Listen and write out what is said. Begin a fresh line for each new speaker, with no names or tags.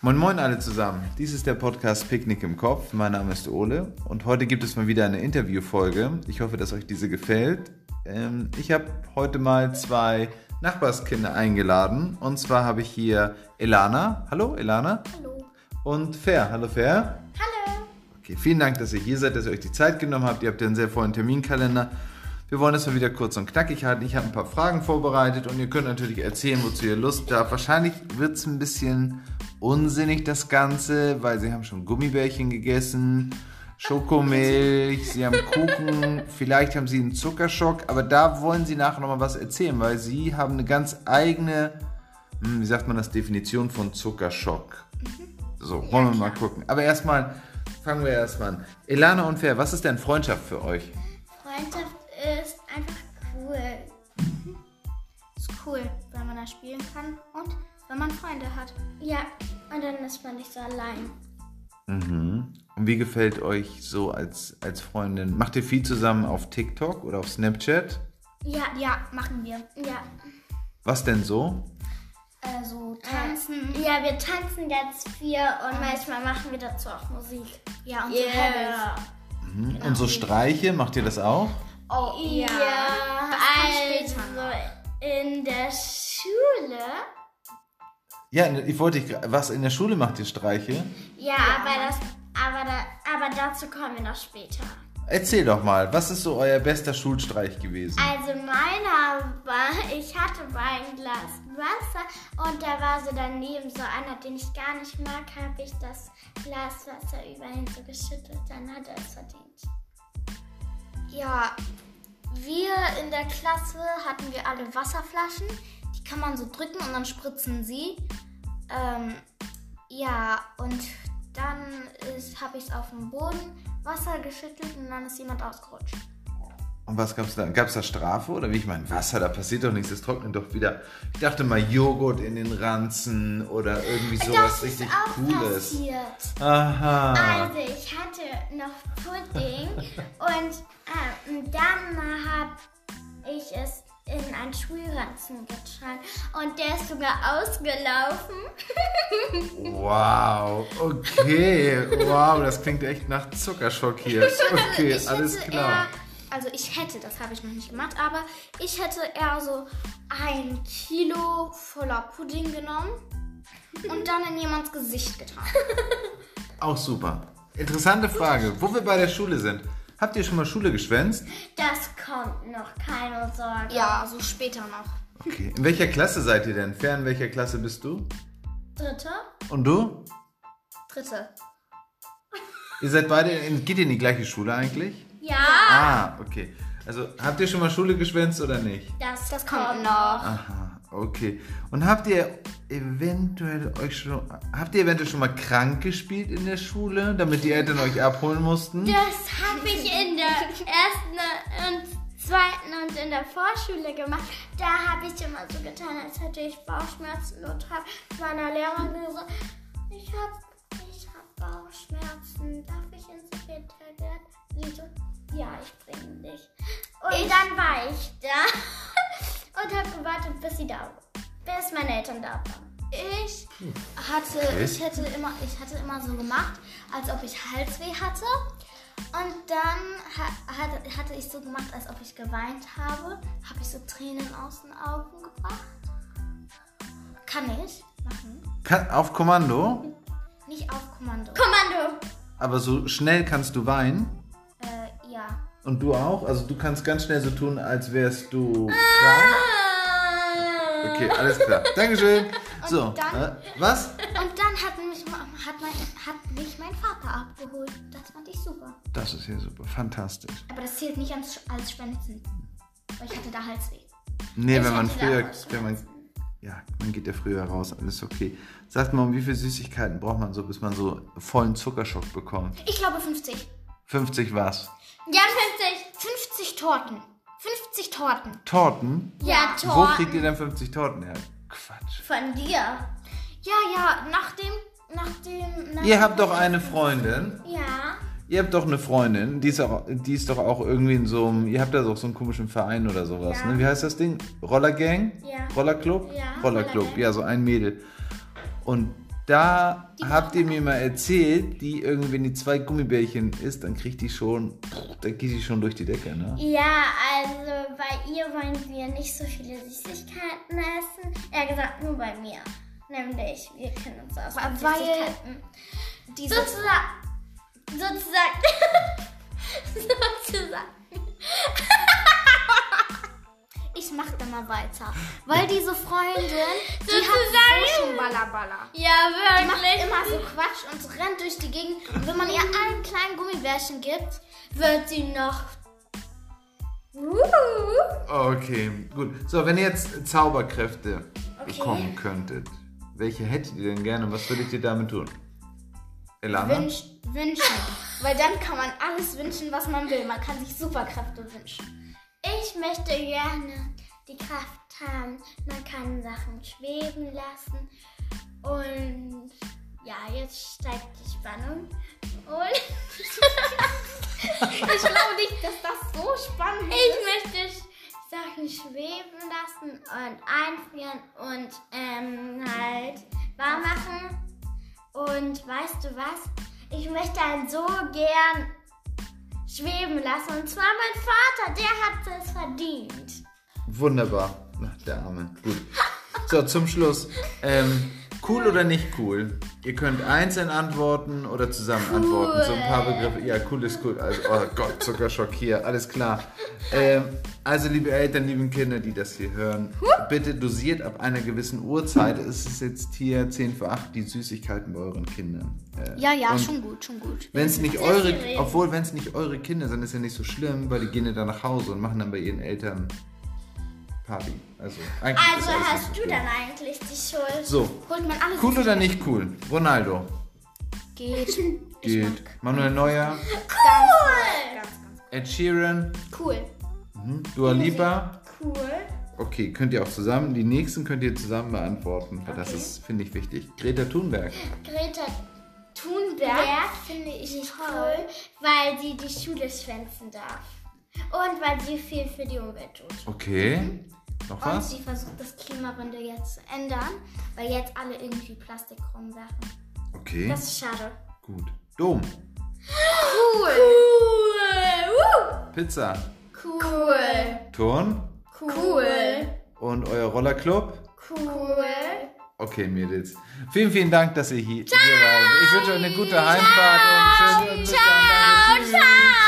Moin Moin alle zusammen. Dies ist der Podcast Picknick im Kopf. Mein Name ist Ole und heute gibt es mal wieder eine Interviewfolge. Ich hoffe, dass euch diese gefällt. Ähm, ich habe heute mal zwei Nachbarskinder eingeladen und zwar habe ich hier Elana. Hallo Elana.
Hallo.
Und Fer. Hallo Fer.
Hallo.
Okay, vielen Dank, dass ihr hier seid, dass ihr euch die Zeit genommen habt. Ihr habt ja einen sehr vollen Terminkalender. Wir wollen das mal wieder kurz und knackig halten. Ich habe ein paar Fragen vorbereitet und ihr könnt natürlich erzählen, wozu ihr Lust habt. Wahrscheinlich wird es ein bisschen unsinnig, das Ganze, weil sie haben schon Gummibärchen gegessen, Schokomilch, sie haben Kuchen, vielleicht haben sie einen Zuckerschock, aber da wollen sie nachher nochmal was erzählen, weil sie haben eine ganz eigene, hm, wie sagt man das, Definition von Zuckerschock. So, wollen wir mal gucken. Aber erstmal, fangen wir erstmal an. Elana und Fer, was ist denn Freundschaft für euch?
Freundschaft spielen kann und wenn man Freunde hat. Ja, und dann ist man nicht so allein.
Mhm. Und wie gefällt euch so als, als Freundin? Macht ihr viel zusammen auf TikTok oder auf Snapchat?
Ja, ja, machen wir. Ja.
Was denn so?
Äh, so tanzen. ja, wir tanzen ganz viel und manchmal machen wir dazu auch Musik. Ja, und so
Yeah.
Hobbys.
Mhm. Und so Streiche, macht ihr das auch?
Oh, ja.
Kommt
also in der Schule.
Ja, ich wollte, was in der Schule macht ihr Streiche?
Ja, aber das, aber da, aber dazu kommen wir noch später.
Erzähl doch mal, was ist so euer bester Schulstreich gewesen?
Also meiner war, ich hatte mal ein Glas Wasser und da war so daneben so einer, den ich gar nicht mag, habe ich das Glas Wasser über ihn so geschüttet, dann hat er es verdient.
Ja, wir in der Klasse hatten wir alle Wasserflaschen. Kann man so drücken und dann spritzen sie. Ähm, ja, und dann habe ich es auf dem Boden Wasser geschüttelt und dann ist jemand ausgerutscht.
Und was gab's da? Gab's da Strafe oder wie? Ich meine, Wasser, da passiert doch nichts, das trocknet doch wieder. Ich dachte mal Joghurt in den Ranzen oder irgendwie sowas
das ist
richtig
auch
Cooles.
passiert.
Aha.
Also ich hatte noch Pudding und ähm, dann habe es einen Schulranzen getan und der ist sogar ausgelaufen.
Wow, okay. Wow, das klingt echt nach Zuckerschock hier. Okay,
ich
alles klar.
Eher, also ich hätte, das habe ich noch nicht gemacht, aber ich hätte eher so ein Kilo voller Pudding genommen und dann in jemands Gesicht getan.
Auch super. Interessante Frage. Wo wir bei der Schule sind. Habt ihr schon mal Schule geschwänzt?
Das kommt noch, keine Sorge.
Ja, so später noch.
Okay. In welcher Klasse seid ihr denn? Fern, in welcher Klasse bist du?
Dritte?
Und du?
Dritte.
Ihr seid beide, in, geht ihr in die gleiche Schule eigentlich?
Ja,
Ah, okay. Also habt ihr schon mal Schule geschwänzt oder nicht?
das,
Das kommt noch.
Aha, okay. Und habt ihr eventuell euch schon, habt ihr eventuell schon mal krank gespielt in der Schule, damit die Eltern euch abholen mussten?
Das habe ich in der ersten und zweiten und in der Vorschule gemacht. Da habe ich immer so getan, als hätte ich Bauchschmerzen und habe meiner Lehrerin gesagt, ich habe ich hab Bauchschmerzen, darf ich ins Sekretariat? Sie so, ja, ich bringe dich. Und dann war ich da und habe gewartet, bis sie da war. Bis meine Eltern da waren.
Ich hatte,
Okay.
ich hätte immer, ich hatte immer so gemacht, als ob ich Halsweh hatte. Und dann ha, hatte, hatte ich so gemacht, als ob ich geweint habe. Habe ich so Tränen aus den Augen gebracht. Kann ich machen.
Kann, auf Kommando?
Nicht auf Kommando.
Kommando!
Aber so schnell kannst du weinen?
Ja.
Und du auch? Also du kannst ganz schnell so tun, als wärst du krank? Okay, alles klar. Dankeschön. So,
dann-
äh, was?
Und dann hat mich, hat, mein, hat mich mein Vater abgeholt. Das fand ich super.
Das ist hier super, fantastisch.
Aber das zählt nicht als, als Schwänzen. Weil ich hatte da Halsweh.
Nee,
Ich
wenn man früher, wenn man, ja, man geht ja früher raus, alles okay. Sagt mal, um wie viele Süßigkeiten braucht man so, bis man so vollen Zuckerschock bekommt?
Ich glaube 50.
50 was?
Ja, 50.
50 Torten. 50 Torten.
Torten?
Ja,
Wo
Torten.
kriegt ihr denn 50 Torten her? Quatsch.
Von dir.
Ja, ja, nach dem, nach dem, nach
Ihr habt doch eine Freundin.
Ja.
Ihr habt doch eine Freundin, die ist, auch, die ist doch auch irgendwie in so einem, ihr habt da doch so einen komischen Verein oder sowas,
Ja.
ne? Wie heißt das Ding? Rollergang?
Ja.
Rollerclub?
Ja,
Rollerclub,
Rollergang.
ja, so ein Mädel. Und Da habt ihr mir mal erzählt, die irgendwie, wenn die zwei Gummibärchen isst, dann kriegt die schon, dann geht die schon durch die Decke, ne?
Ja, also bei ihr wollen wir nicht so viele Süßigkeiten essen. Er hat gesagt, nur bei mir. Nämlich, wir kennen uns aus
Weil
Süßigkeiten.
diese
Sozusagen. Sozusagen. sozusagen.
Mal weiter. Weil diese Freundin, die hat so schon Ballaballa.
Ja,
Die macht
wirklich.
immer so Quatsch und rennt durch die Gegend. Und wenn man ihr einen kleinen Gummibärchen gibt,
Wird sie noch. Uh.
Okay, gut. So, wenn ihr jetzt Zauberkräfte
Okay.
bekommen könntet, welche hättet ihr denn gerne? Was würdet ihr damit tun? Elana?
wünsch, wünschen. Weil dann kann man alles wünschen, was man will. Man kann sich Superkräfte wünschen.
Ich möchte gerne die Kraft haben, man kann Sachen schweben lassen. Und ja, jetzt steigt die Spannung. Und
Ich glaube nicht, dass das so spannend
ich möchte Sachen schweben lassen und einfrieren und ähm, halt warm machen. Und weißt du was? Ich möchte einen so gern schweben lassen. Und zwar mein Vater, der hat es verdient.
Wunderbar. Ach, der Arme. Gut. So, zum Schluss. Ähm, cool oder nicht cool? Ihr könnt einzeln antworten oder zusammen antworten. So ein paar Begriffe. Ja, cool ist cool. Also, oh Gott, Zuckerschock hier. Alles klar. Ähm, also, liebe Eltern, liebe Kinder, die das hier hören, bitte dosiert ab einer gewissen Uhrzeit. Es ist jetzt hier 10 vor 8 die Süßigkeiten bei euren Kindern. Äh,
Ja, ja, schon gut, schon gut.
Wenn es nicht eure, obwohl wenn es nicht eure Kinder sind, ist ja nicht so schlimm, weil die gehen ja dann nach Hause und machen dann bei ihren Eltern Party. Also eigentlich
Also hast du
schlimm.
dann eigentlich die Schuld.
So,
Holt man alles.
cool oder nicht cool? Ronaldo.
Geht.
Geht. Manuel Neuer.
Ganz, ganz, ganz.
Ed Sheeran.
Cool.
Mhm. Dua Lipa.
Cool.
Okay, könnt ihr auch zusammen. Die nächsten könnt ihr zusammen beantworten, weil das
Okay.
ist, finde ich, wichtig. Greta Thunberg.
Greta
Thunberg
finde ich toll, weil sie die Schule schwänzen darf. Und weil sie viel für die Umwelt tut.
Okay. Noch
Und
was?
sie versucht das Klimawandel jetzt zu ändern, weil jetzt alle irgendwie Plastik rumwerfen.
Okay.
Das ist schade.
Gut. Dom.
Cool.
Cool.
Pizza.
Cool.
Turn.
Cool.
Und euer Rollerclub.
Cool.
Okay, Mädels. Vielen, vielen Dank, dass ihr hier, hier wart. Ich wünsche euch eine gute Heimfahrt und schöne. Tschüss.
Ciao.